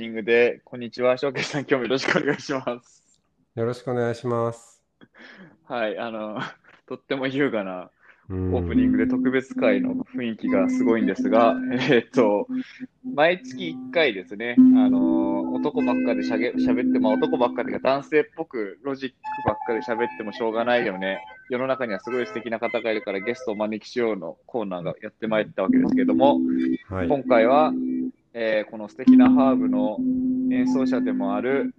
ニングで、こんにちは。翔慶さん、今日もよろしくお願いします。よろしくお願いします。はい。あの、とっても優雅なオオープニングで特別会の雰囲気がすごいんですが、えーっと、毎月1回ですね、あのー男ばっかでしゃげ喋って、まあ男ばっかで男性っぽくロジックばっかで喋ってもしょうがないよね。世の中にはすごい素敵な方がいるからゲストをお招きしようのコーナーがやってまいったわけですけども、はい。今回は、えーこの素敵なハーブの演奏者でもある、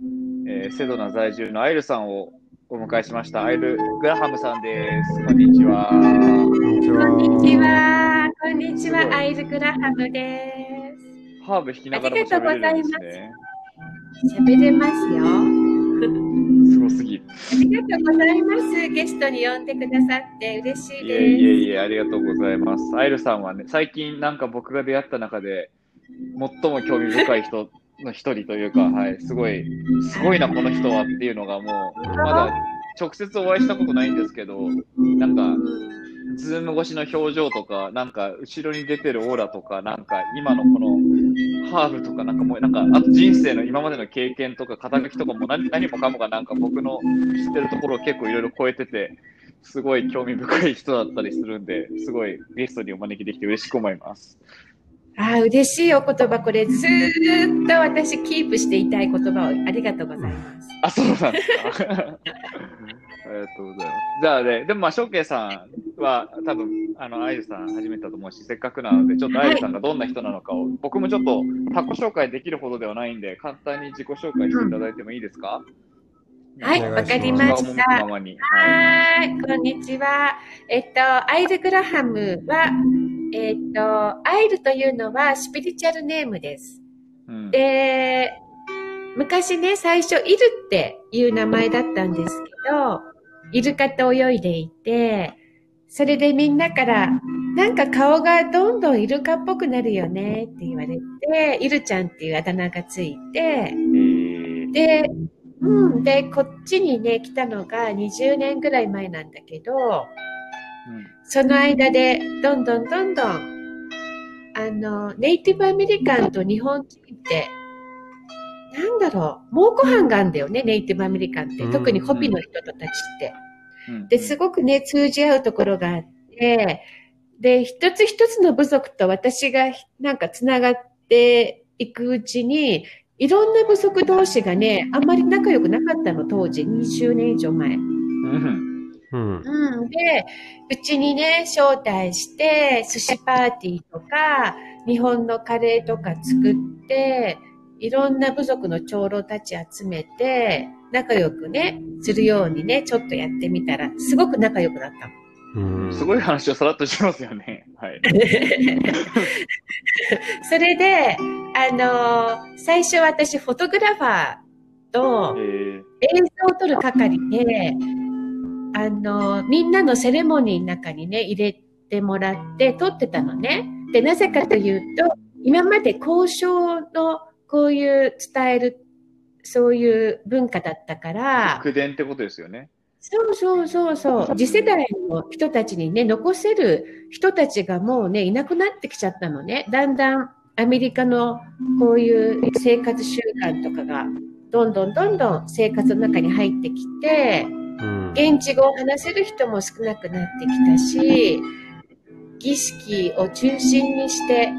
えーセドナ在住のアイルさんをお迎えしました。アイル・グラハムさんです。こんにちは。こんにちは。こんにちは。こんにちすごいは。アイルグラハムです。ハーブ弾きながらも喋れるんですね。喋れますよ。すごすぎる。ありがとうございます。ゲストに呼んでくださって嬉しいいえいえです。いえ、ありがとうございます。アイルさんはね、最近なんか僕が出会った中で、最も興味深い人の一人というか、はい、すごい、すごいな、この人はっていうのがもう、まだ直接お会いしたことないんですけど、なんか、 Zoom越しの表情とか、なんか後ろに出てるオーラとか、なんか今のこのハーブとか、なんかもう、なんか、あと人生の今までの経験とか、肩書きとかも何何もかもがなんか僕の知ってるところを結構いろいろ超えてて、すごい興味深い人だったりするんで、すごいゲストにお招きできて嬉しく思います。あー嬉しいお言葉。これずーっと私キープしていたい言葉をありがとうございます。あ、そうなんですか。ありがとうございます。じゃあね、でもまあ、翔慶さんは多分、あの、アイルさん初めてだと思うし、せっかくなので、ちょっとアイルさんがどんな人なのかを、僕もちょっと他己紹介できるほどではないんで、簡単に自己紹介していただいてもいいですか、はい、わかりました。はい。こんにちは。えっと、アイル・グラハムは、えっと、アイルというのはスピリチュアルネームです。うんで、昔ね、最初、イルっていう名前だったんですけど、イルカと泳いでいて、それでみんなから、なんか顔がどんどんイルカっぽくなるよねって言われて、イルちゃんっていうあだ名がついて、えーで、うん、で、こっちにね、来たのが20年ぐらい前なんだけど、その間で、どんどんどんどん、あの、ネイティブアメリカンと日本人って、なんだろう、蒙古斑があるんだよね、ネイティブアメリカンって。うん特にホビの人たちって。うんで、すごくね、通じ合うところがあって、で、一つ一つの部族と私がなんかつながっていくうちに、いろんな部族同士がね、あんまり仲良くなかったの、当時、20年以上前。うんで、うちにね、招待して、寿司パーティーとか、日本のカレーとか作って、いろんな部族の長老たち集めて、仲良くね、するようにね、ちょっとやってみたら、すごく仲良くなったの。うん。すごい話をさらっとしますよね。はい。それで、あのー最初私、フォトグラファーとえー映像を撮る係で、あのーみんなのセレモニーの中にね、入れてもらって撮ってたのね。で、なぜかというと、今まで交渉のこういう伝える、そういう文化だったから、口伝ってことですよね。そうそうそうそう。次世代の人たちにね、残せる人たちがもうね、いなくなってきちゃったのね。だんだんアメリカのこういう生活習慣とかが、どんどんどんどん生活の中に入ってきて、うん。現地語を話せる人も少なくなってきたし、儀式を中心にして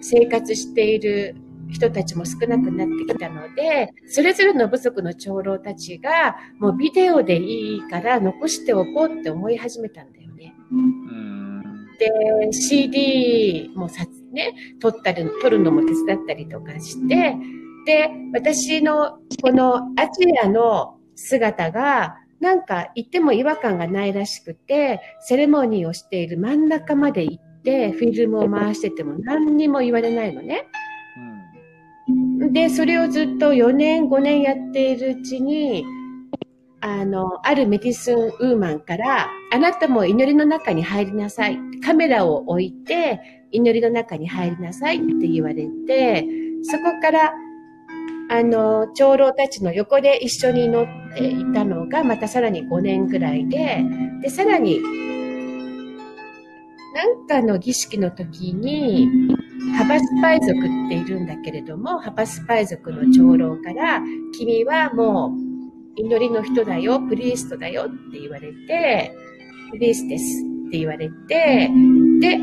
生活している人たちも少なくなってきたので、それぞれの部族の長老たちが、もうビデオでいいから残しておこうって思い始めたんだよね。うん。で、CD もさ、ね、撮ったり、撮るのも手伝ったりとかして、で、私のこのアジアの姿が、なんか行っても違和感がないらしくて、セレモニーをしている真ん中まで行って、フィルムを回してても何にも言われないのね。うん、で、それをずっと4年、5年やっているうちに、あの、あるメディスンウーマンから、あなたも祈りの中に入りなさい。カメラを置いて、祈りの中に入りなさいって言われて、そこから、あの、長老たちの横で一緒に祈っていたのが、またさらに5年ぐらいで、で、さらに、なんかの儀式の時に、ハバスパイ族っているんだけれども、ハバスパイ族の長老から、君はもう祈りの人だよ、プリーストだよって言われて、プリースですって言われて、で、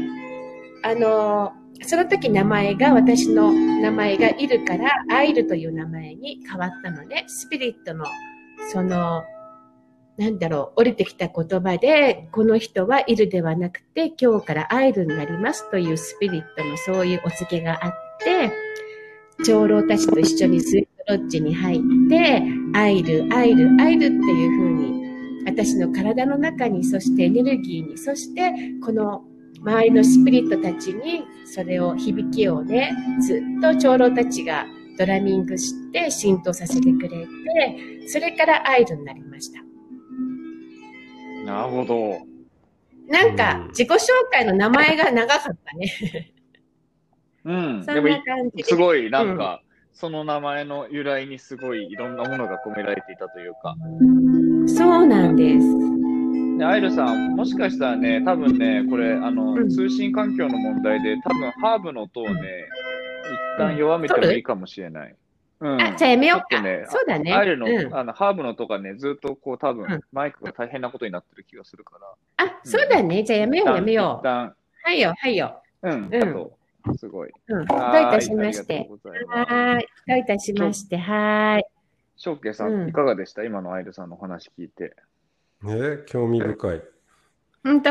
あの、その時名前が、私の名前がいるから、アイルという名前に変わったのね。スピリットの、その、なんだろう、降りてきた言葉で、この人はいるではなくて、今日からアイルになりますというスピリットのそういうお告げがあって、長老たちと一緒にスイートロッジに入って、アイル、アイル、アイルっていうふうに、私の体の中に、そしてエネルギーに、そしてこの周りのスピリットたちに、それを響きをね、ずっと長老たちがドラミングして浸透させてくれて、それからアイルになりました。なるほど。なんか、自己紹介の名前が長かったね。うん。そんな感じすごい、なんか、うん、その名前の由来にすごいいろんなものが込められていたというか。そうなんです。で、アイルさん、もしかしたらね、多分ね、これ、あの、うん、通信環境の問題で、多分ハーブの音をね、一旦弱めてもいいかもしれない。うん、あ、じゃあやめようか。ね、そうだね。アイルの、うん、あの、ハーブのとかね、ずっとこう、多分、マイクが大変なことになってる気がするから。あ、そうだね。じゃあやめよう、やめよう。一旦。はいよ、はいよ。うん、うん。すごい。うん。どういたしまして。はい。どういたしまして。はい。翔慶さん、いかがでした？今のアイルさんの話聞いて。ね興味深い。本当？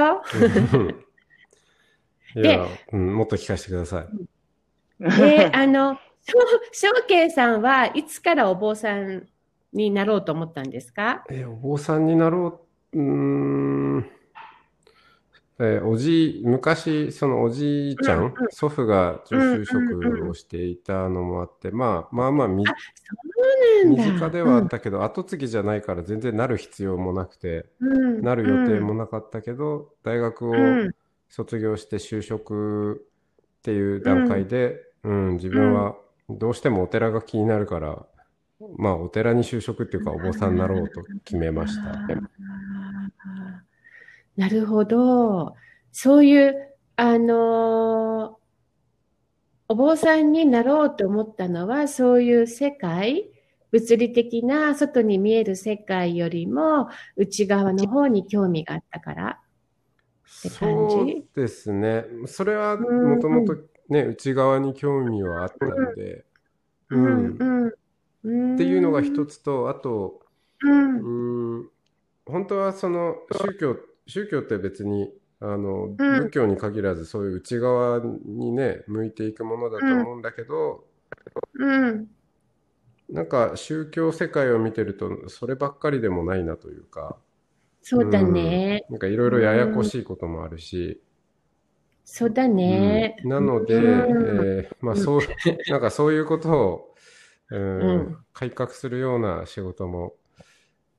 いや、うん、もっと聞かせてください。で、あの、翔慶さんはいつからお坊さんになろうと思ったんですか？え、お坊さんになろう、うん。えー、おじ、昔、そのおじいちゃん、うんうん、祖父が助手職をしていたのもあって、まあまあまあ身近ではあったけど、うん、後継ぎじゃないから全然なる必要もなくて、うん、なる予定もなかったけど、大学を卒業して就職っていう段階で、うん、自分はどうしてもお寺が気になるから、まあお寺に就職っていうかお坊さんになろうと決めました。なるほど。そういう、あの、お坊さんになろうと思ったのは、そういう世界、物理的な外に見える世界よりも、内側の方に興味があったからって感じ？そうですね。それはもともとね、内側に興味はあったので、うん。うん、っていうのが一つと、あと、うん、うん本当はその宗教宗教って別にあの、うん、仏教に限らずそういう内側にね向いていくものだと思うんだけど、うん、なんか宗教世界を見てるとそればっかりでもないなというか。そうだね、うん、なんかいろいろややこしいこともあるし、そうだね、なので、えー、まあそう なんかそういうことを、うん改革するような仕事も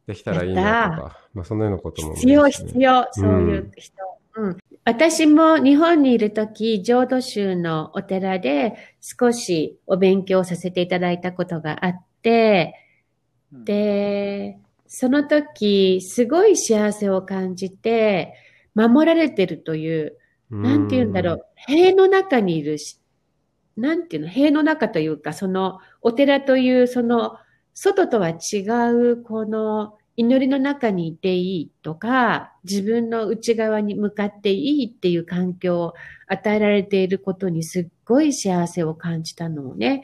できたらいいなとか、まあ、そのようなことも、ね、必要、必要、そういう人。うん、うん、私も日本にいるとき、浄土宗のお寺で少しお勉強させていただいたことがあって、で、その時、すごい幸せを感じて、守られてるという、なんて言うんだろう、塀の中にいるし、なんていうの、塀の中というか、その、お寺という、その、外とは違う、この祈りの中にいていいとか、自分の内側に向かっていいっていう環境を与えられていることにすっごい幸せを感じたのをね、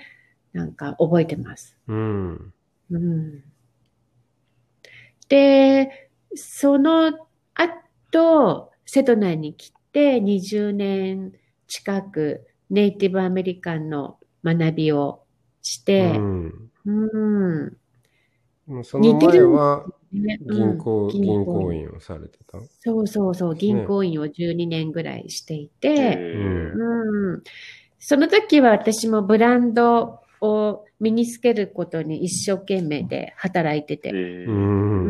なんか覚えてます。うん。うん、で、その後、瀬戸内に来って20年近くネイティブアメリカンの学びをして、うんうん。その前はね銀行、うん銀行員をされてた？そうそうそう、銀行員を12年ぐらいしていて、えうん。その時は私もブランドを身につけることに一生懸命で働いてて。えう。うん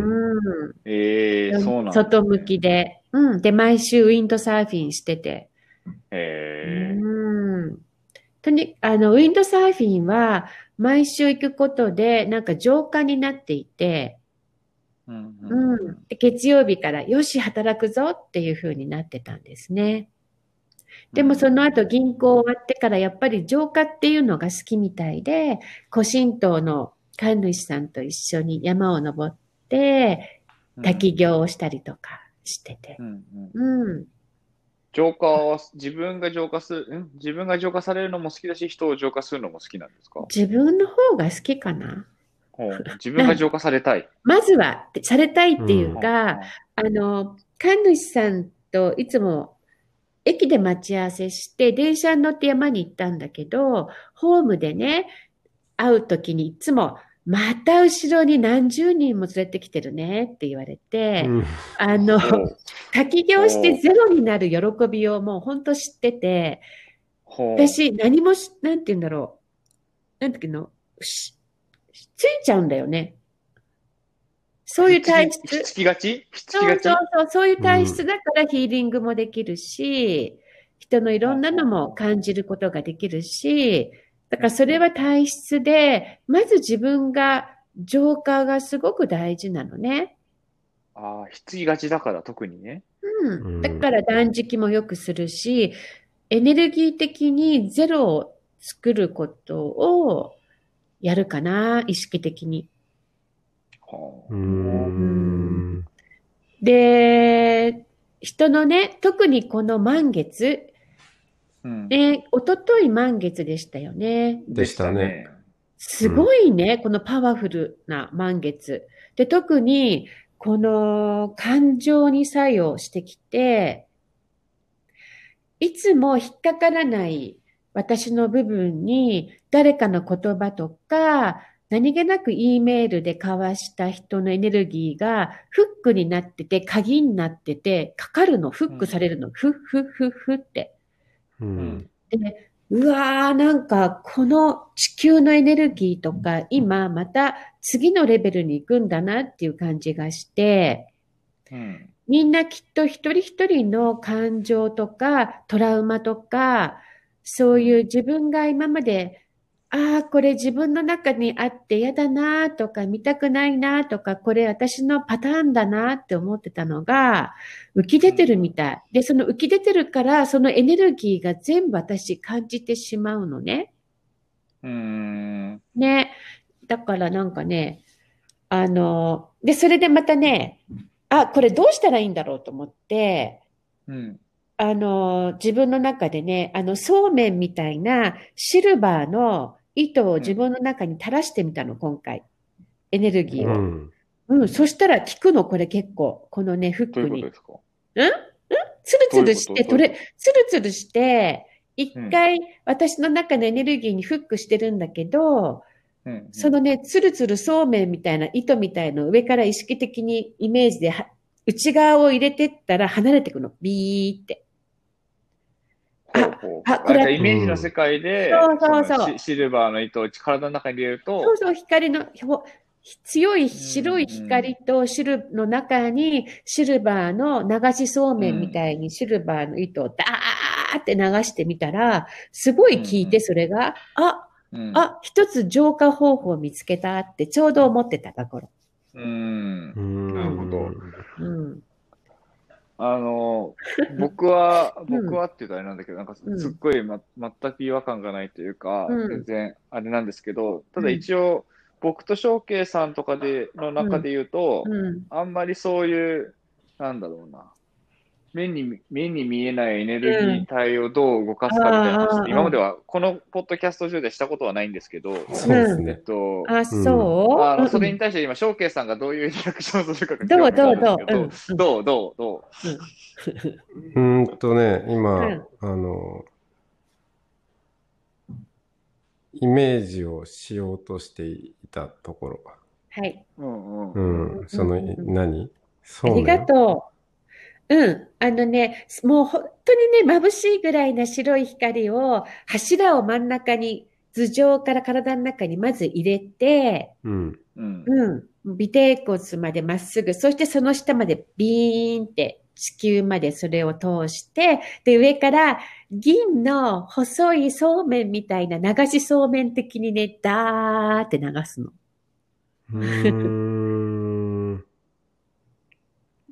ん。えー、そうなんだ外向きで。うん。で、毎週ウィンドサーフィンしてて。えーうん。とに、あの、ウィンドサーフィンは毎週行くことで、なんか浄化になっていて、うんううんん。で月曜日から、よし、働くぞっていう風になってたんですね。でもその後銀行終わってからやっぱり浄化っていうのが好きみたいで、古神道の神主さんと一緒に山を登って滝行をしたりとかしてて。うんうんうん。浄化は自分が浄化する、ん？自分が浄化されるのも好きだし、人を浄化するのも好きなんですか？自分の方が好きかな。ほう自分が浄化されたい。まずは、されたいっていうか、うんあの、神主さんといつも駅で待ち合わせして、電車に乗って山に行ったんだけど、ホームでね、会うときにいつも、また後ろに何十人も連れてきてるねって言われて、うん。あの、滝行してゼロになる喜びをもう本当知ってて、私何もし、なんて言うんだろう。なんていうの？しついちゃうんだよね。そういう体質。ひっつきがち？ひっつきがち？そうそうそう、そういう体質だからヒーリングもできるし、人のいろんなのも感じることができるし、だからそれは体質で、まず自分が浄化がすごく大事なのね。ああ、ひがちだから特にね。う。うんんだから断食もよくするし、エネルギー的にゼロを作ることをやるかな、意識的に。ほうーん。で、人のね、特にこの満月、ううん。ね、おととい満月でしたよね。でしたね。すごいね、このパワフルな満月。で、特に、この感情に作用してきて、いつも引っかからない私の部分に誰かの言葉とか、何気なく E メールで交わした人のエネルギーがフックになってて、鍵になってて、かかるの、フックされるの、ふっふっふっふって。ううんん。で、うわー、なんか、この地球のエネルギーとか、今また次のレベルに行くんだなっていう感じがして、うん。みんなきっと一人一人の感情とか、トラウマとか、そういう自分が今まで、ああ、これ自分の中にあって嫌だなとか、見たくないなとか、これ私のパターンだなって思ってたのが、浮き出てるみたい。で、その浮き出てるから、そのエネルギーが全部私感じてしまうのね。うーん。ね。だからなんかね、あの、で、それでまたね、あ、これどうしたらいいんだろうと思って、うん。あの、自分の中でね、あの、そうめんみたいなシルバーの糸を自分の中に垂らしてみたの、今回。エネルギーを。うん。うん、そしたら効くの、これ結構。このね、フックに。ことですか？ツルツルして、取れ、ツルツルして、一回私の中のエネルギーにフックしてるんだけど、うん。そのね、ツルツルそうめんみたいな糸みたいのを上から意識的にイメージでは内側を入れてったら離れてくの。ビーって。ほうあこれあじゃあイメージの世界で、そうそうそうのシシルバーの糸を体の中に入れると、そうそう、光の、ほ強い白い光とシルの中にシルバーの流しそうめんみたいにシルバーの糸をダーって流してみたら、すごい効いてそれが、あ、うん、あ、一つ浄化方法を見つけたってちょうど思ってたところ。うんう。ん。なるほどうん。あの、僕は、うん。僕はって言うとあれなんだけど、なんかすうん。っごい、ま、全く違和感がないというか、うん。全然あれなんですけど、ただ一応、僕と翔慶さんとかで、の中で言うと、うん。あんまりそういう、なんだろうな、目に目に見えないエネルギー体をどう動かすかみたいな話って、今まではこのポッドキャスト上でしたことはないんですけど、そうですえっね。と、あ、そう、あそれに対して今、ショーケイさんがどういうリアクションをするかがどうどう興味あるんですけど。う？どう？どう？どう？う？ーんとね、今、うん。あの、イメージをしようとしていたところ。はい。うんううん。ん、その、うん。うん何？あそうりがとう。うん。あのね、もう本当にね、眩しいぐらいな白い光を、柱を真ん中に、頭上から体の中にまず入れて、うん。うんうん。尾てい骨までまっすぐ、そしてその下までビーンって地球までそれを通して、で、上から銀の細いそうめんみたいな流しそうめん的にね、ダーって流すの。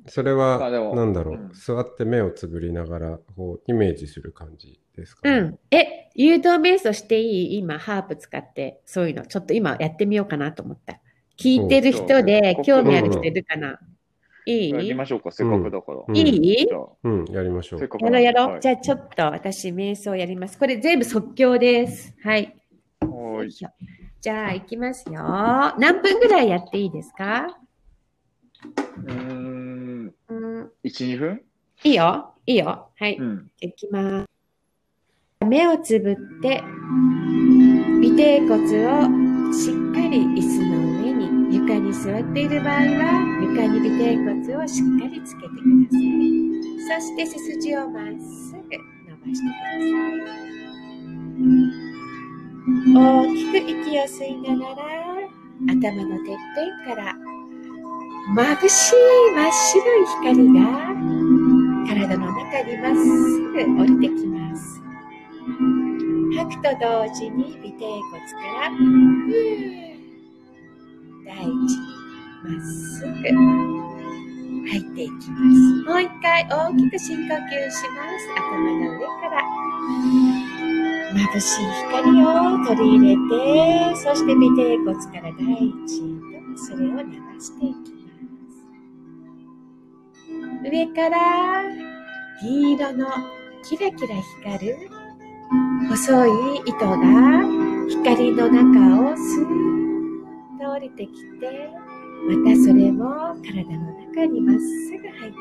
それは、なんだろう、うん座って目をつぶりながら、こう、イメージする感じですかね。うん。え、誘導瞑想していい？今、ハープ使って、そういうの。ちょっと今やってみようかなと思った。聞いてる人で興味ある人いるかな？いい？やりましょうか、せっかくだから。うんいい？うん、やりましょう。せっかくやろうやろう。はいじゃあちょっと私瞑想やります。これ全部即興です。はい。いじゃあ行きますよ。何分ぐらいやっていいですか？うーん、うん、1、2分？いいよ。いいよ。はい。うん。いきます。目をつぶって、尾てい骨をしっかり椅子の上に、床に座っている場合は、床に尾てい骨をしっかりつけてください。そして背筋をまっすぐ伸ばしてください。大きく息を吸いながら、頭のてっぺんから、眩しい真っ白い光が体の中にまっすぐ降りてきます。吐くと同時に尾てい骨から、ふー大地にまっすぐ入っていきます。もう一回大きく深呼吸します。頭の上から眩しい光を取り入れて、そして尾てい骨から大地とそれを流していきます。上から銀色のキラキラ光る細い糸が光の中をスーッと降りてきて、またそれも体の中にまっすぐ入ってき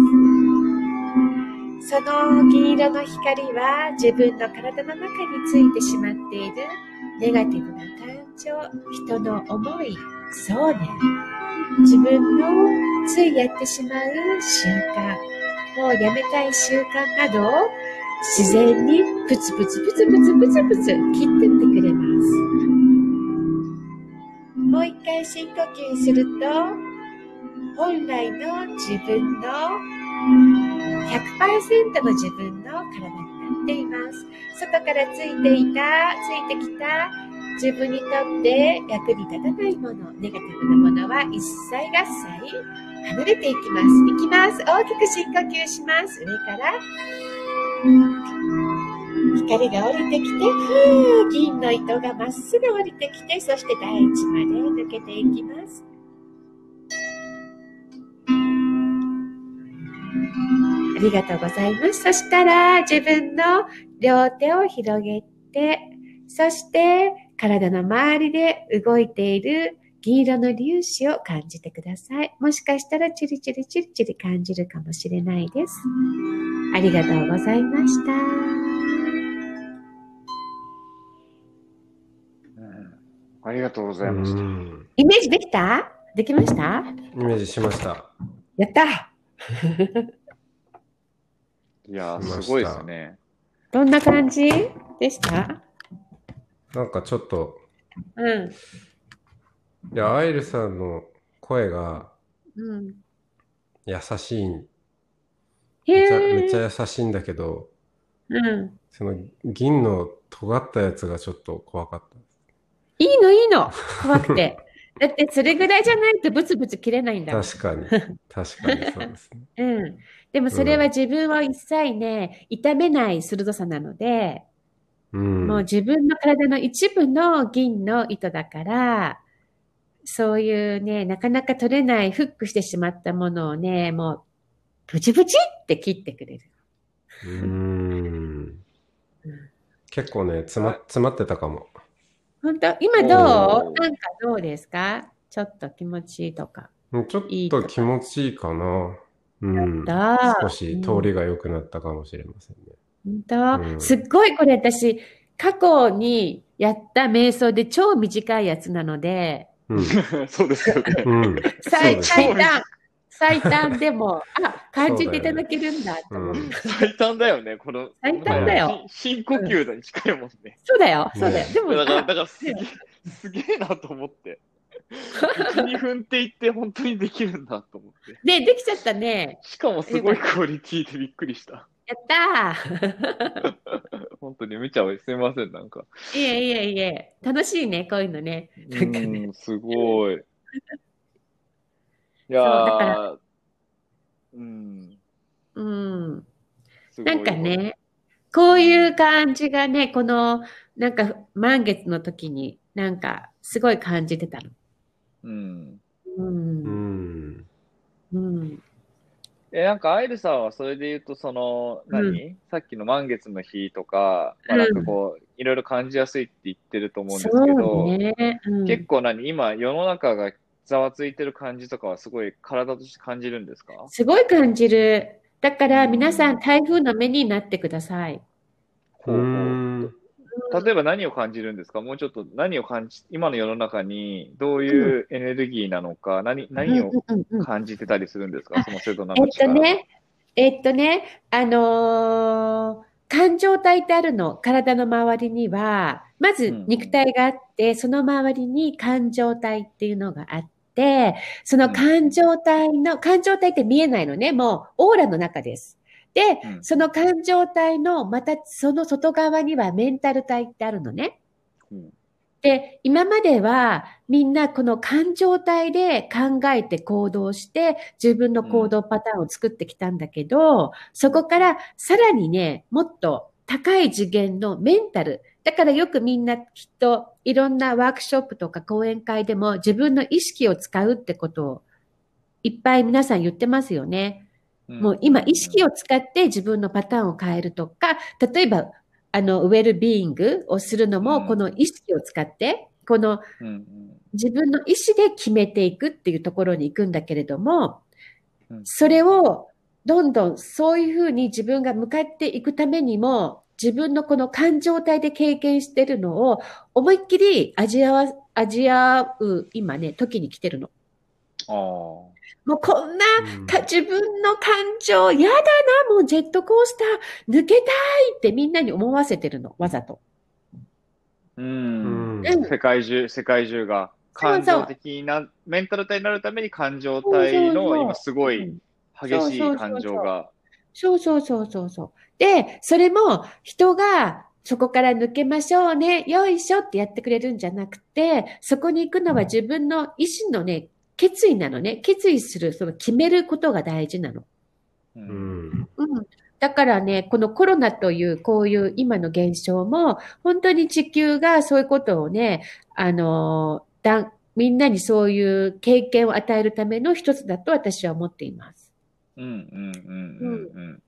ます。その銀色の光は自分の体の中についてしまっているネガティブな情、人の思い、想念、自分のついやってしまう習慣、もうやめたい習慣などを自然にプツプツプツプツプツプツ切ってってくれます。もう一回深呼吸すると、本来の自分の100%の自分の体になっています。外からついていた、ついてきた自分にとって役に立たないもの、ネガティブなものは一切合切離れていきます。いきます。大きく深呼吸します。上から光が降りてきて、銀の糸がまっすぐ降りてきて、そして大地まで抜けていきます。ありがとうございます。そしたら、自分の両手を広げて、そして体の周りで動いている銀色の粒子を感じてください。もしかしたらチリチリチリチリ感じるかもしれないです。ありがとうございました。うんありがとうございました。うんイメージできた？できました？イメージしました。やったいやすごいですね。どんな感じでした？なんかちょっと、うん。いや、アイルさんの声がうん。優しい、へめちゃえ。めっちゃ優しいんだけど、うん。その銀の尖ったやつがちょっと怖かった。いいのいいの。怖くて。だってそれぐらいじゃないとブツブツ切れないんだ。確かに。確かにそうですね。うん。でもそれは自分を一切ね、痛めない鋭さなので、うん。もう自分の体の一部の銀の糸だから、そういうね、なかなか取れない、フックしてしまったものをね、もうプチプチって切ってくれる。うーん。結構ね、詰ま、詰まってたかも。本当？今どう？なんかどうですか？ちょっと気持ちいいとか。うんちょっいいとと気持ちいいかな。うん。だ少し通りが良くなったかもしれませんね。本当、うんすっごいこれ私、過去にやった瞑想で超短いやつなので、うん。そうですよね。うん。最最短、最短でも、あ、感じていただけるんだと思って。うん最短だよね、この。最短だよし深呼吸だに近いもんね。そうだよ、そうだよ。でも、だから、あだからすげえ、すげえなと思って。1、2分って言って本当にできるんだと思って。ね、できちゃったね。しかもすごいクオリティでびっくりした。やったー 本当に見ちゃう。すいません、なんか。いえいえいえ、楽しいね、こういうのね。なんかねうん、すごい。いやー、うん、うん。なんかね、こういう感じがね、この、なんか満月の時に、なんかすごい感じてたの。うん。う。うんん。うん。え、なんか、アイルさんはそれで言うと、その、何、さっきの満月の日とか、まあ、なんかこう、いろいろ感じやすいって言ってると思うんですけど、ね。うん結構何？今、世の中がざわついてる感じとかはすごい体として感じるんですか？すごい感じる。だから皆さん台風の目になってください。うーん。例えば何を感じるんですか？もうちょっと何を感じ、今の世の中にどういうエネルギーなのか、何、何をうんうんうん感じてたりするんですか？そのセドナえっ。とね、えっとね、あのー感情体ってあるの？体の周りには、まずうん肉体があって、その周りに感情体っていうのがあって、その感情体の、感情体って見えないのね。もうオーラの中です。で、うんその感情体の、またその外側にはメンタル体ってあるのね。うんで、今まではみんなこの感情体で考えて行動して自分の行動パターンを作ってきたんだけど、そこからさらにね、もっと高い次元のメンタル。だからよくみんなきっといろんなワークショップとか講演会でも自分の意識を使うってことをいっぱい皆さん言ってますよね。もう今意識を使って自分のパターンを変えるとか、例えば、あの、ウェルビーイングをするのも、うんこの意識を使って、この自分の意思で決めていくっていうところに行くんだけれどもうん、それをどんどんそういうふうに自分が向かっていくためにも、自分のこの感情体で経験してるのを思いっきり味わわ、味わう今ね、時に来てるの。ああ。もうこんなうん。か自分の感情、やだな、もうジェットコースター、抜けたいってみんなに思わせてるの、わざと。うん。うん。世界中、世界中が。そうそう。感情的な、メンタル体になるために感情体の今すごいうん。激しい感情が。そうそうそうそう。そう。で、それも人がそこから抜けましょうね、よいしょってやってくれるんじゃなくて、そこに行くのは自分の意志のね、決意なのね。決意する、その決めることが大事なの。う。うんん。うん。だからね、このコロナというこういう今の現象も、本当に地球がそういうことをね、あの、だんみんなにそういう経験を与えるための一つだと私は思っています。うんうんうんうんうん。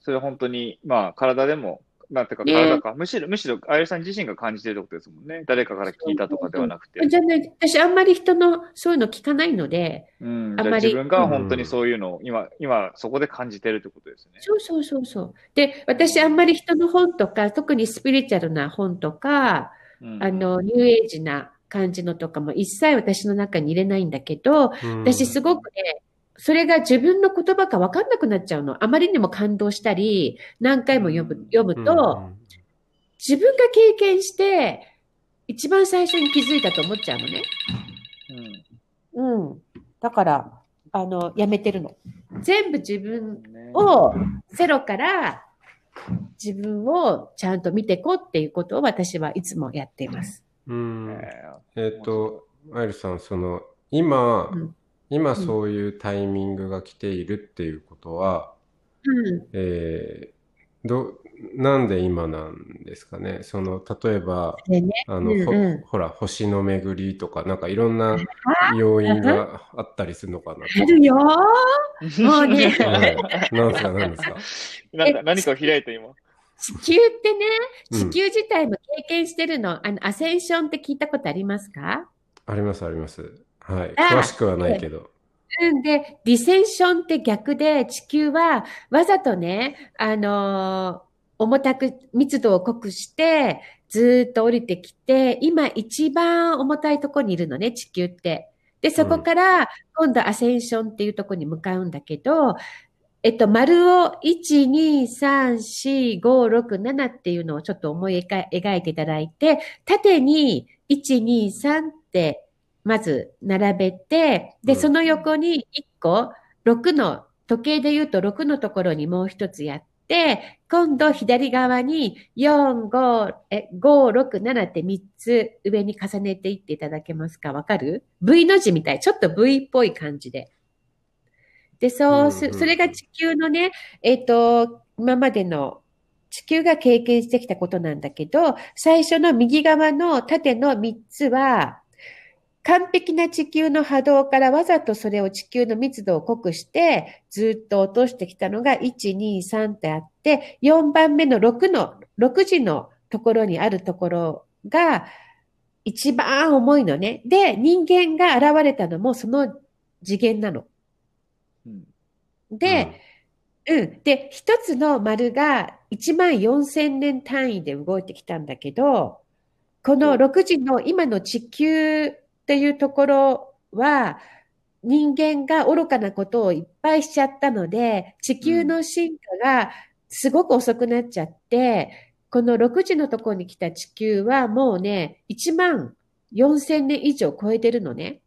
それは本当に、まあ体でも、なんていうかね体か。むしろ、むしろ、あゆりさん自身が感じてるってことですもんね。誰かから聞いたとかではなくて。じゃない、私あんまり人のそういうの聞かないので、うん。ああまり自分が本当にそういうのを今、今そこで感じてるってことですね。そうそうそうそう。で、私あんまり人の本とか、特にスピリチュアルな本とか、うんあの、ニューエイジな感じのとかも一切私の中に入れないんだけど、私すごくね、それが自分の言葉か分かんなくなっちゃうの。あまりにも感動したり、何回も読む読むと、自分が経験して、一番最初に気づいたと思っちゃうのね。うんうん。だから、あの、やめてるの。全部自分ねを、ゼロから自分をちゃんと見ていこうっていうことを私はいつもやっています。うん。ええっと、アイルさん、その、今うん、今そういうタイミングが来ているっていうことは、うん。えーど、なんで今なんですかね？その、例えば、でね、あの、うんうんほほら、星の巡りとか、なんかいろんな要因があったりするのかな？と。あるよーもうね はい。なんですか、なんですか？なんか何かを開いた今。地球ってね、うん地球自体も経験してるの。あの、アセンションって聞いたことありますか？あります、あります。はい。あ詳しくはないけど。うんで、ディセンションって逆で、地球はわざとね、あのー重たく密度を濃くして、ずーっと降りてきて、今一番重たいところにいるのね、地球って。で、そこから今度アセンションっていうところに向かうんだけど、えっと、丸を1、2、3、4、5、6、7っていうのをちょっと思い描描いていただいて、縦に1、2、3ってまず並べて、で、うんその横に1個、6の、時計で言うと6のところにもう一つやって、今度左側に4、5、え、5、6、7って3つ上に重ねていっていただけますか？わかる ?V の字みたい。ちょっと V っぽい感じで。で、そうす、それが地球のね、えっ、と、今までの地球が経験してきたことなんだけど、最初の右側の縦の3つは、完璧な地球の波動からわざとそれを地球の密度を濃くして、ずっと落としてきたのが1、2、3ってあって、4番目の6の、6時のところにあるところが一番重いのね。で、人間が現れたのもその次元なの。うんで、うん。で、一つの丸が1万4000年単位で動いてきたんだけど、この6時の今の地球っていうところは、人間が愚かなことをいっぱいしちゃったので、地球の進化がすごく遅くなっちゃって、この6時のところに来た地球はもうね、1万4000年以上超えてるのね。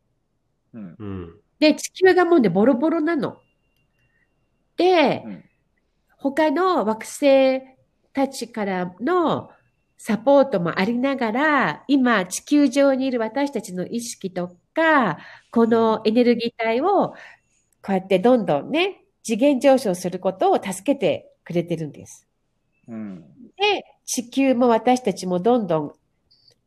うんうん。で、地球がもうね、ボロボロなの。で、うん他の惑星たちからのサポートもありながら、今地球上にいる私たちの意識とか、このエネルギー体をこうやってどんどんね、次元上昇することを助けてくれてるんです。うんで、地球も私たちもどんどん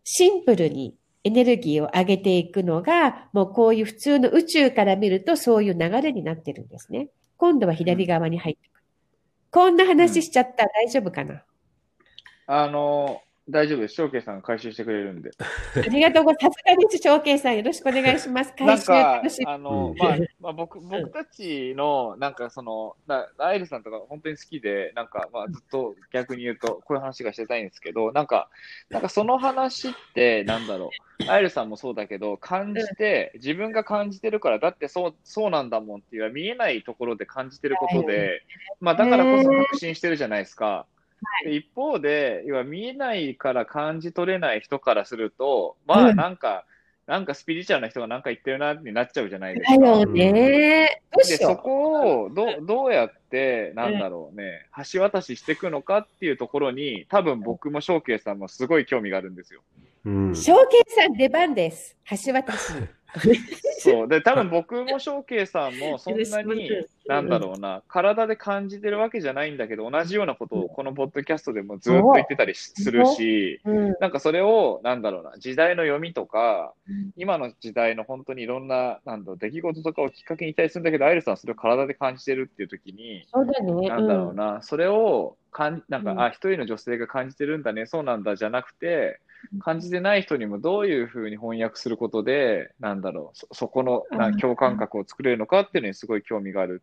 シンプルにエネルギーを上げていくのが、もうこういう普通の宇宙から見るとそういう流れになってるんですね。今度は左側に入ってくる。こんな話しちゃったら大丈夫かな、あの、大丈夫です。翔慶さんが回収してくれるんで。ありがとうございます。さすがです、翔慶さん。よろしくお願いします。なん回収か楽し、みあの、うんまあ、まあ、僕、僕たちの、なんかその、なアイルさんとか本当に好きで、なんか、まあ、ずっと逆に言うと、こういう話がしてたいんですけど、なんか、なんかその話って、なんだろう、アイルさんもそうだけど、感じて、自分が感じてるから、だってそう、そうなんだもんっていう、見えないところで感じてることで、まあ、だからこそ確信してるじゃないですか。で一方で、要は見えないから感じ取れない人からすると、まあなんか、なんかスピリチュアルな人がなんか言ってるなってなっちゃうじゃないですか。だよね。どうで、しよそこをどうどうやって、なんだろうね、橋渡ししていくのかっていうところに、多分僕も翔慶さんもすごい興味があるんですよ。うんう。。翔慶さん出番です。橋渡し。そう。で、多分僕も翔慶さんも そんなになんだろうな、体で感じてるわけじゃないんだけど、同じようなことをこのポッドキャストでもずっと言ってたりするし、うん。なんかそれを、なんだろうな、時代の読みとかうん、今の時代の本当にいろんな、なんだろう、出来事とかをきっかけにいたりするんだけど、アイルさんはそれを体で感じてるっていう時に。なんだろうな、それをかん、なんか、うんあ、一人の女性が感じてるんだね、そうなんだじゃなくて、感じてない人にもどういうふうに翻訳することで、なんだろう、そ、そこのなうん共感覚を作れるのかっていうのにすごい興味がある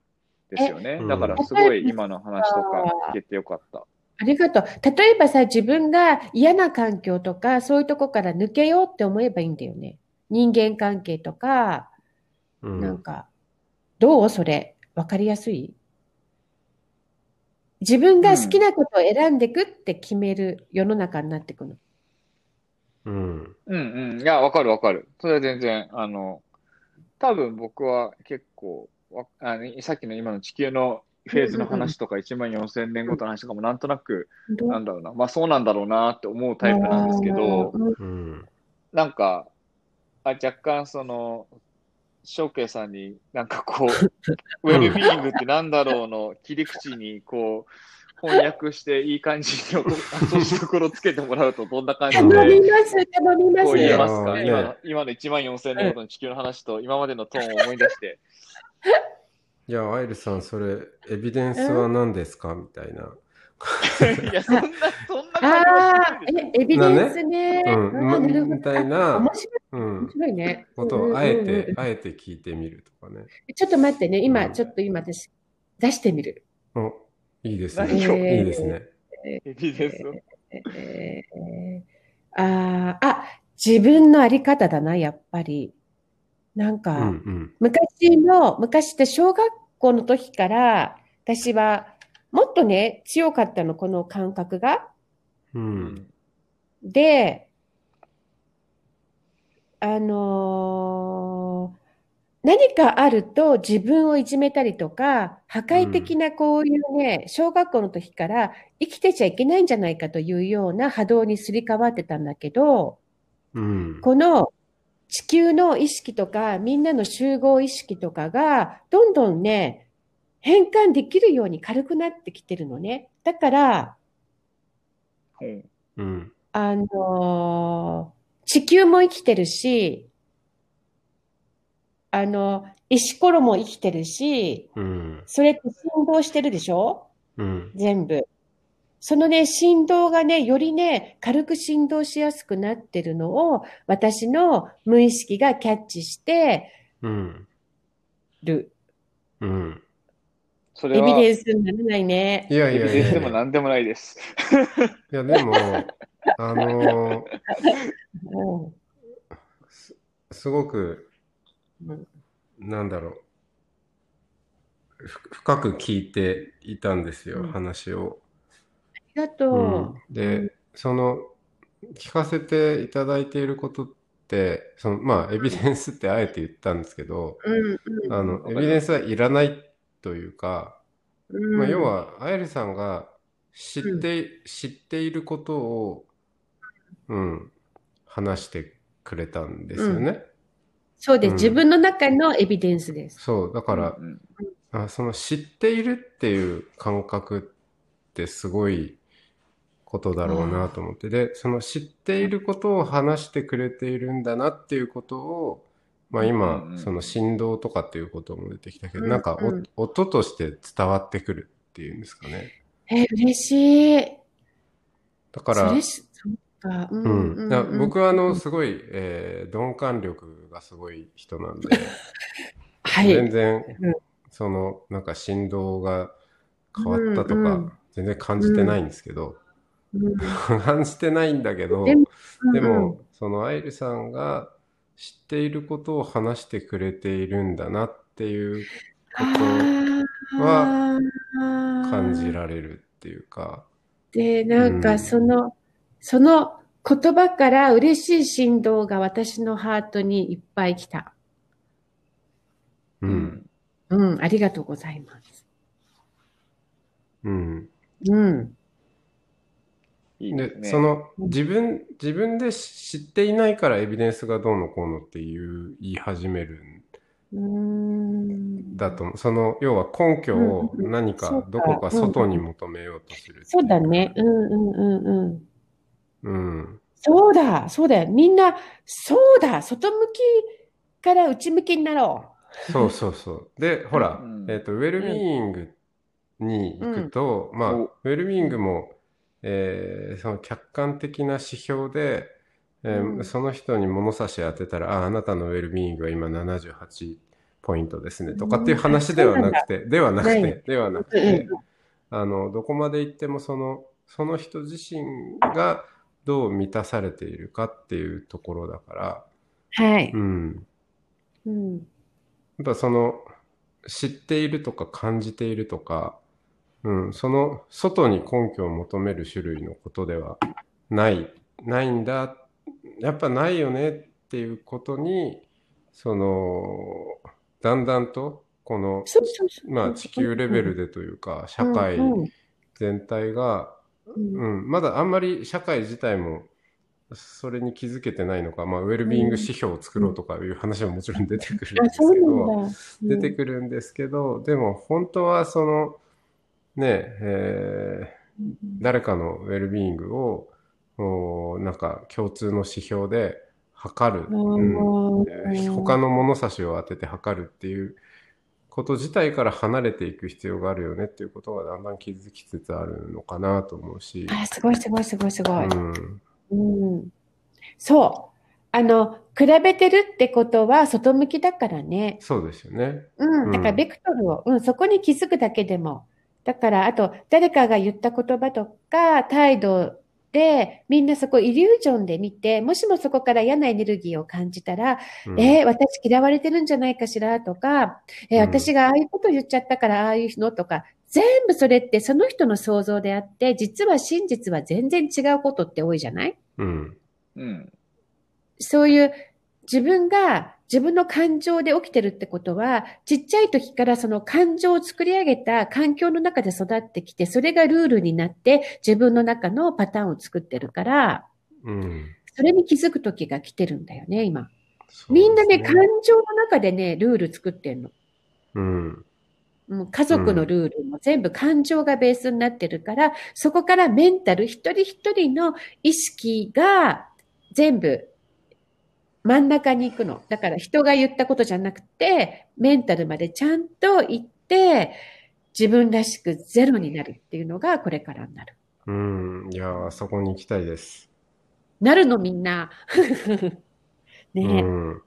んですよねえ。だからすごい今の話とか聞けてよかった。ありがとう。例えばさ、自分が嫌な環境とか、そういうとこから抜けようって思えばいいんだよね。人間関係とか、うんなんか、どうそれ？わかりやすい？自分が好きなことを選んでいくって決める世の中になっていくの。うん。うんうん。いや、わかるわかる。それは全然、あの、多分僕は結構、わあのさっきの今の地球のフェーズの話とか、1万4000年後の話とかもなんとなく、なんだろうな、まあそうなんだろうなって思うタイプなんですけど、うんうん。なんか、あ若干その、翔慶さんになんかこう、ウェルビーイングってなんだろうの切り口にこう、翻訳していい感じの落としどころつけてもらうとどんな感じ頼でみます、頼みます。こう言えますか、ね今の今の1万4000年ごとの地球の話と今までのトーンを思い出して。いや、アイルさん、それ、エビデンスは何ですか？みたいな。いや、そんな、そんな感ああじエビデンスね。うんみたいなあ面白い、うん面。白いね。ことうんうんうんをあえて、あえて聞いてみるとかね。ちょっと待ってね、今、うんちょっと今私、出してみる。お、いいですね。いいですね。エビデンスを。えーあーあ、自分のあり方だな、やっぱり。なんうか、んうん。昔の、昔って小学校の時から、私は、もっとね、強かったの、この感覚が。うん。で、あのー何かあると自分をいじめたりとか、破壊的なこういうね、小学校の時から生きてちゃいけないんじゃないかというような波動にすり替わってたんだけど、うん。この地球の意識とか、みんなの集合意識とかが、どんどんね、変換できるように軽くなってきてるのね。だから、うんうん。あのー地球も生きてるし、あの、石ころも生きてるし、うん。それって振動してるでしょ？うん。全部。そのね、振動がね、よりね、軽く振動しやすくなってるのを、私の無意識がキャッチしてうん。る。うん。それは、エビデエンスにならないね。いやいビデンスでやいやいや。も何でもないです。いや、でも、あのー うんすごく、うんなんだろう。ふ深く聞いていたんですよ、うん話を。ありがとう。で、その、聞かせていただいていることって、その、まあ、エビデンスってあえて言ったんですけど、あの、エビデンスはいらないというか、うんまあ、要は、アエルさんが知って、知っていることを、うん、話してくれたんですよね。そうです。うん自分の中のエビデンスです。そう、だから、うんあその知っているっていう感覚ってすごいことだろうなと思って、で、その知っていることを話してくれているんだなっていうことを、まあうん今う、んその振動とかっていうことも出てきたけど、うんなんかおうん音として伝わってくるっていうんですかね。え、嬉しい。だからそれ、か。ううん。うんいや僕はあの、うんすごい、えー鈍感力がすごい人なんで、はい。全然うん、その、なんか振動が変わったとか全然感じてないんですけど、うん。感じてないんだけど、でもそのアイルさんが知っていることを話してくれているんだなっていうことは感じられるっていうか、で、なんかうん。その、その言葉から嬉しい振動が私のハートにいっぱい来た。う、うんんうん、ありがとうございます。うん。うん。で、いいですね。その自分、自分で知っていないからエビデンスがどうのこうのっていう言い始めるんうーんだと思う。その、要は根拠をうんうん何かどこか外に求めようとするっていそうだね。うんうんうんうん。うん。そうだ、そうだ。よ。みんな、そうだ、外向きから内向きになろそうそうそう。で、ほら、うん。えっと、ウェルビーイングに行くと、まあ、お。ウェルビーイングも、えーその客観的な指標で、えーうん。その人に物差し当てたら、あ、あなたのウェルビーイングは今78ポイントですね、とかっていう話ではなくて、ではなくて、ではなくう。うんて、あの、どこまで行ってもその、その人自身がどう満たされているかっていうところだから、はい。うん。うん。やっぱその知っているとか感じているとか、うん、その外に根拠を求める種類のことではない、ないんだ、やっぱないよねっていうことに、その、だんだんと、この。まあ地球レベルでというか、社会全体が、うん。うん、まだあんまり社会自体もそれに気づけてないのか、まあウェルビーイング指標を作ろうとかいう話ももちろん出てくるんあ、ですけど、なんだ。出てくるんですけど、でも本当はその、ね、えー、誰かのウェルビーイングを、おなんか共通の指標で測る、うん。えー他の物差しを当てて測るっていうこと自体から離れていく必要があるよねっていうことがだんだん気づきつつあるのかなと思うし。あ、すごいすごいすごいすごい。うんうん。そう。あの、比べてるってことは外向きだからね。そうですよね。うん。だから、うんベクトルを、うん、そこに気づくだけでも。だから、あと、誰かが言った言葉とか、態度で、みんなそこイリュージョンで見て、もしもそこから嫌なエネルギーを感じたら、うんえー私嫌われてるんじゃないかしらとか、えーうん私がああいうこと言っちゃったからああいうのとか、全部それってその人の想像であって、実は真実は全然違うことって多いじゃない？うん。うん。そういう自分が自分の感情で起きてるってことは、ちっちゃい時からその感情を作り上げた環境の中で育ってきて、それがルールになって自分の中のパターンを作ってるから、うん。それに気づく時が来てるんだよね、今。そうみんなね、感情の中でね、ルール作ってんの。うん。うん家族のルールも全部感情がベースになってるから、そこからメンタル一人一人の意識が全部真ん中に行くの。だから人が言ったことじゃなくて、メンタルまでちゃんと行って、自分らしくゼロになるっていうのがこれからになる。うん。いやー、そこに行きたいです。なるのみんな。ねえ、うん。うん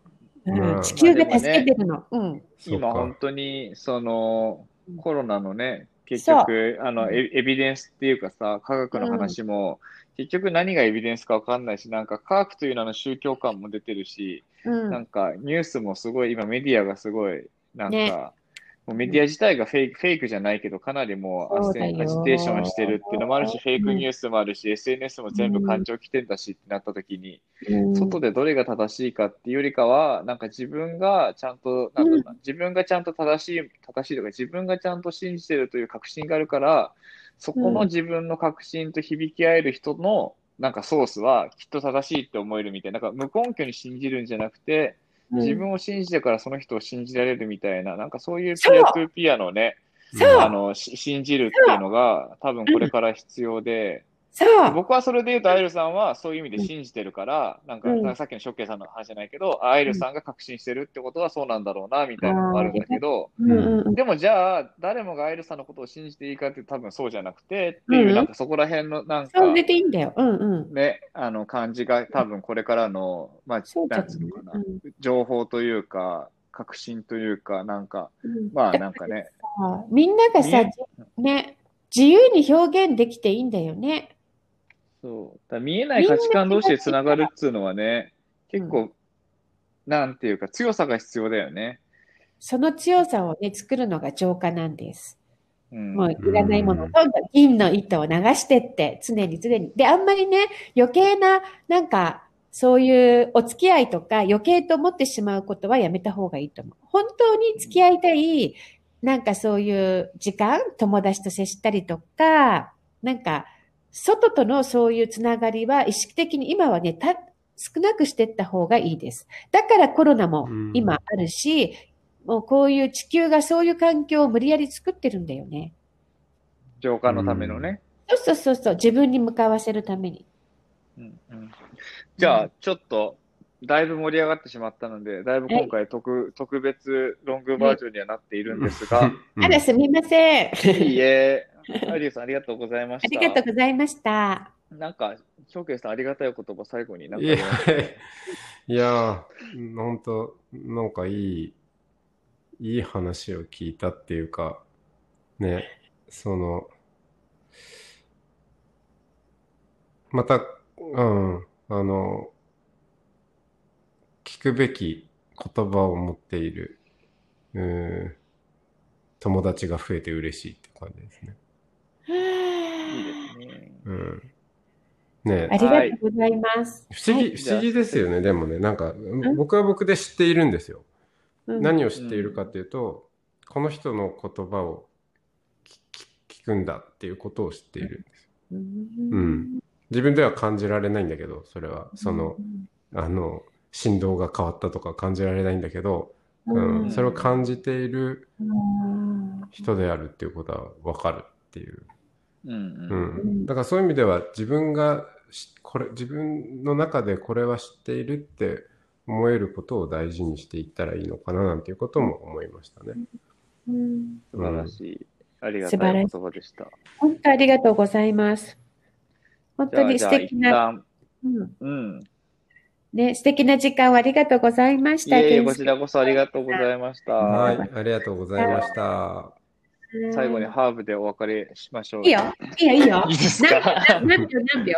まあ地球が助けてるの。うん。そうか今本当に、その、コロナのね、結局、あの、エエビデンスっていうかさ、科学の話も、結局何がエビデンスかわかんないし、なんか科学という名の宗教感も出てるし、うん。なんかニュースもすごい、今メディアがすごい、なんか、ね。もうメディア自体がフェイク、フェイクじゃないけど、かなりもうアそうだよ。ジテアジテーションしてるっていうのもあるし、フェイクニュースもあるし、SNS も全部感情起点だしってなった時に、うん。外でどれが正しいかっていうよりかは、なんか自分がちゃんと、なんだろうな、自分がちゃんと正しい、正しいとか、自分がちゃんと信じてるという確信があるから、そこの自分の確信と響き合える人の、なんかソースはきっと正しいって思えるみたいな、なんか無根拠に信じるんじゃなくて、自分を信じてからその人を信じられるみたいな、なんかそういうピアトゥーピアのね、あの、し信じるっていうのが多分これから必要で、そう。僕はそれで言うと、アイルさんはそういう意味で信じてるから、なんか、うんさっきのショッケイさんの話じゃないけど、アイルさんが確信してるってことはそうなんだろうな、みたいなのがあるんだけど、うんでもじゃあ、誰もがアイルさんのことを信じていいかって多分そうじゃなくて、っていう、うんなんかそこら辺の、なんか、そう出ていいんだよ。うんうん。ね、あの感じが多分これからの、まあ、なんつうのかな、うん情報というか、確信というか、なんか、うんまあなんかね、さみんながさ、ね、自由に表現できていいんだよね。そう。だ見えない価値観同士でつながるっつうのはね、結構、なんていうか強さが必要だよね。その強さをね、作るのが浄化なんです。うん。もういらないものをどんどん銀の糸を流してって、常に常に。で、あんまりね、余計な、なんか、そういうお付き合いとか余計と思ってしまうことはやめた方がいいと思う。本当に付き合いたい、なんかそういう時間、友達と接したりとか、なんか、外とのそういうつながりは意識的に今はね、た少なくしていった方がいいです。だからコロナも今あるし、もうこういう地球がそういう環境を無理やり作ってるんだよね。浄化のためのね。そうそうそうそう、自分に向かわせるために。うんうんじゃあ、ちょっと、だいぶ盛り上がってしまったので、だいぶ今回特、特別ロングバージョンにはなっているんですが、うんあら、すみません。いいえ、アリューさんありがとうございまあした。りがとうございました。なんか、ショウケイさんありがたい言葉最後になんかいやありますね、いやー、ほんと、なんかいい、いい話を聞いたっていうか、ね、その、また、うん、あの、聞くべき言葉を持っている、うん、友達が増えて嬉しいって感じですね。いいですね。うん。ねありがとうございます。不思議、はい不思議ですよね、でもね、なんか、ん僕は僕で知っているんですよ。うん何を知っているかっていうと、この人の言葉を聞聞聞くんだっていうことを知っているんです。ううんん。自分では感じられないんだけど、それは、その、あの、振動が変わったとか感じられないんだけど、ううんん、それを感じているうん人であるっていうことはわかる。っていう。うんううんん、だからそういう意味では自分がしこれ自分の中でこれは知っているって思えることを大事にしていったらいいのかななんていうことも思いましたね。うん素晴らしい。ありがたい言葉でした。本当ありがとうございます。本当に素敵な、旦、うんうん。ね、素敵な時間をありがとうございました。いえいえ、こちらこそありがとうございました。はい、ありがとうございました。最後にハーブでお別れしましょう。いいよ、いいよ、いいよ。いいですか？なな何秒、何秒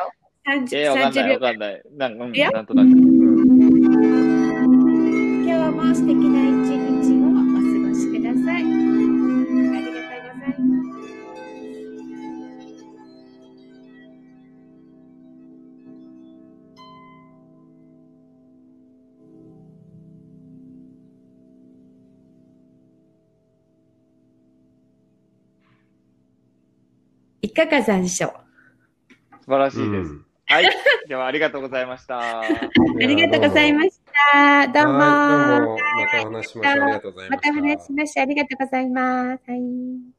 えー、わかんない、?30 秒わ。かんない。なんなんとなく。いかが残暑？あ素晴らしいです。うんはい。では、ありがとうございました。りがとうございました。どうもはいどうもまたお話ししましょう。ありがとうございました。またお話ししましょう。ありがとうございます。はい。